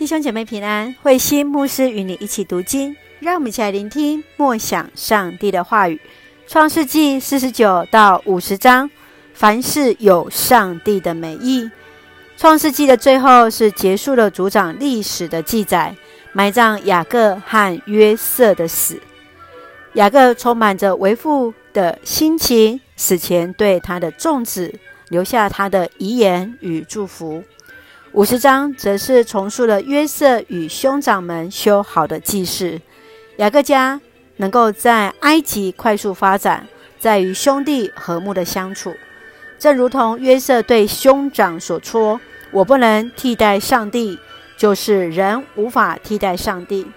弟兄姐妹平安，慧心牧师与你一起读经，让我们一起来聆听默想上帝的话语。创世纪四十九到五十章，凡事有上帝的美意。创世纪的最后是结束了族长历史的记载，埋葬雅各和约瑟的死。雅各充满着为父的心情，死前对他的众子留下他的遗言与祝福。五十章则是重述了约瑟与兄长们修好的记事。雅各家能够在埃及快速发展，在于兄弟和睦的相处。正如同约瑟对兄长所说：“我不能替代上帝，就是人无法替代上帝。”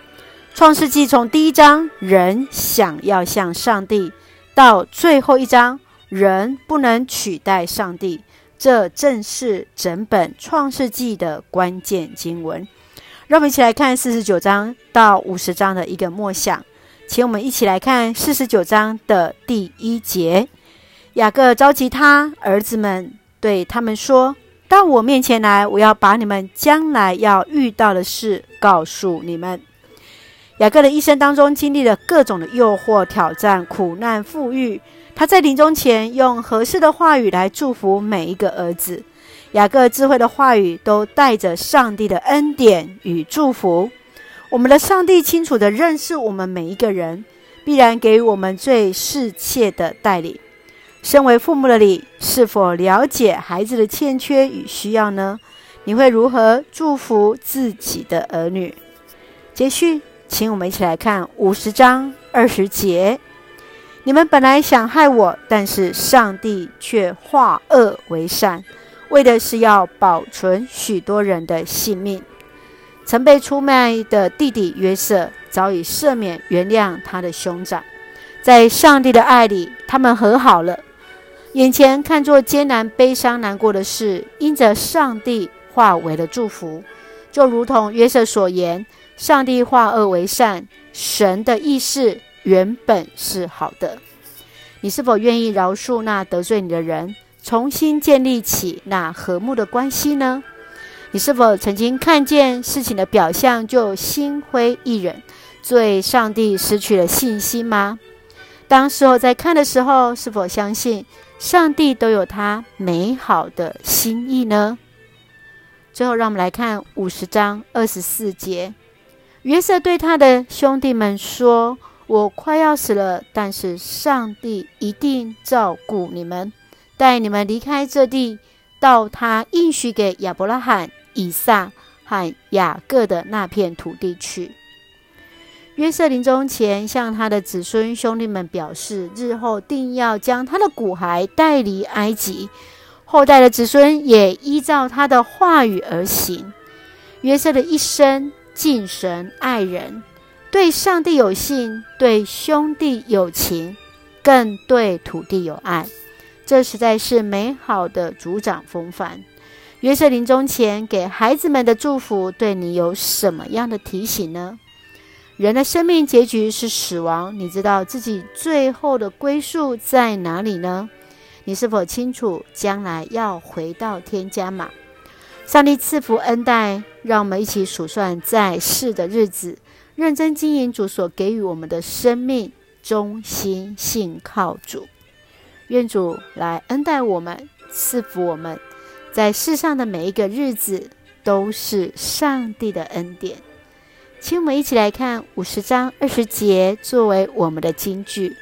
创世纪从第一章人想要像上帝，到最后一章人不能取代上帝。这正是整本创世纪的关键经文。让我们一起来看四十九章到五十章的一个默想。请我们一起来看四十九章的第一节。雅各召集他儿子们，对他们说：“到我面前来，我要把你们将来要遇到的事告诉你们。”雅各的一生当中，经历了各种的诱惑、挑战、苦难、富裕。他在临终前用合适的话语来祝福每一个儿子。雅各智慧的话语都带着上帝的恩典与祝福。我们的上帝清楚地认识我们每一个人，必然给予我们最适切的代理。身为父母的你，是否了解孩子的欠缺与需要呢？你会如何祝福自己的儿女？接续，请我们一起来看五十章二十节。你们本来想害我，但是上帝却化恶为善，为的是要保存许多人的性命。曾被出卖的弟弟约瑟早已赦免原谅他的兄长，在上帝的爱里，他们和好了。眼前看作艰难、悲伤、难过的事，因着上帝化为了祝福，就如同约瑟所言：上帝化恶为善，神的意思。原本是好的，你是否愿意饶恕那得罪你的人，重新建立起那和睦的关系呢？你是否曾经看见事情的表象就心灰意冷，对上帝失去了信心吗？当事后在看的时候，是否相信上帝都有他美好的心意呢？最后，让我们来看五十章二十四节，约瑟对他的兄弟们说。我快要死了，但是上帝一定照顾你们，带你们离开这地，到他应许给亚伯拉罕、以撒和雅各的那片土地去。约瑟临终前向他的子孙兄弟们表示，日后定要将他的骨骸带离埃及，后代的子孙也依照他的话语而行。约瑟的一生敬神爱人。对上帝有信，对兄弟有情，更对土地有爱，这实在是美好的族长风范。约瑟临终前给孩子们的祝福，对你有什么样的提醒呢？人的生命结局是死亡，你知道自己最后的归宿在哪里呢？你是否清楚将来要回到天家吗？上帝赐福恩待，让我们一起数算在世的日子。认真经营主所给予我们的生命，忠心信靠主，愿主来恩待我们，赐福我们，在世上的每一个日子都是上帝的恩典。请我们一起来看五十章二十节作为我们的金句：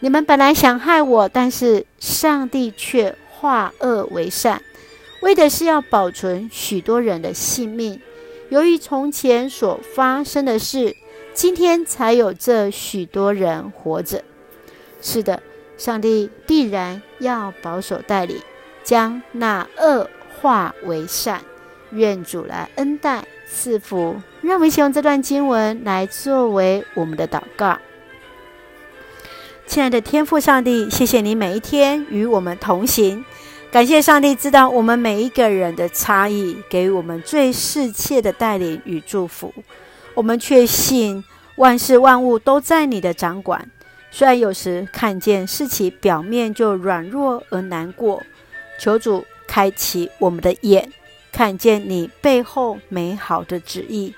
你们本来想害我，但是上帝却化恶为善，为的是要保存许多人的性命。由于从前所发生的事，今天才有这许多人活着。是的，上帝必然要保守带领，将那恶化为善。愿主来恩待赐福，让我们一起用这段经文来作为我们的祷告。亲爱的天父上帝，谢谢你每一天与我们同行。感谢上帝知道我们每一个人的差异，给予我们最适切的带领与祝福。我们确信万事万物都在你的掌管。虽然有时看见事情表面就软弱而难过，求主开启我们的眼，看见你背后美好的旨意，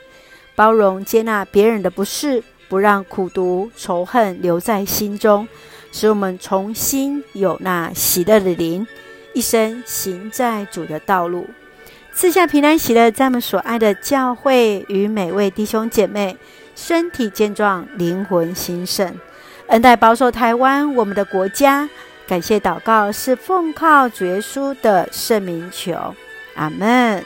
包容接纳别人的不是，不让苦毒仇恨留在心中，使我们重新有那喜乐的灵，一生行在主的道路。赐下平安喜乐，在我们所爱的教会与每位弟兄姐妹身体健壮，灵魂兴盛，恩待保守台湾我们的国家。感谢祷告是奉靠主耶稣的圣名求，阿门。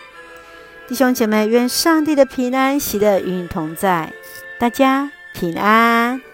弟兄姐妹，愿上帝的平安喜乐与你同在，大家平安。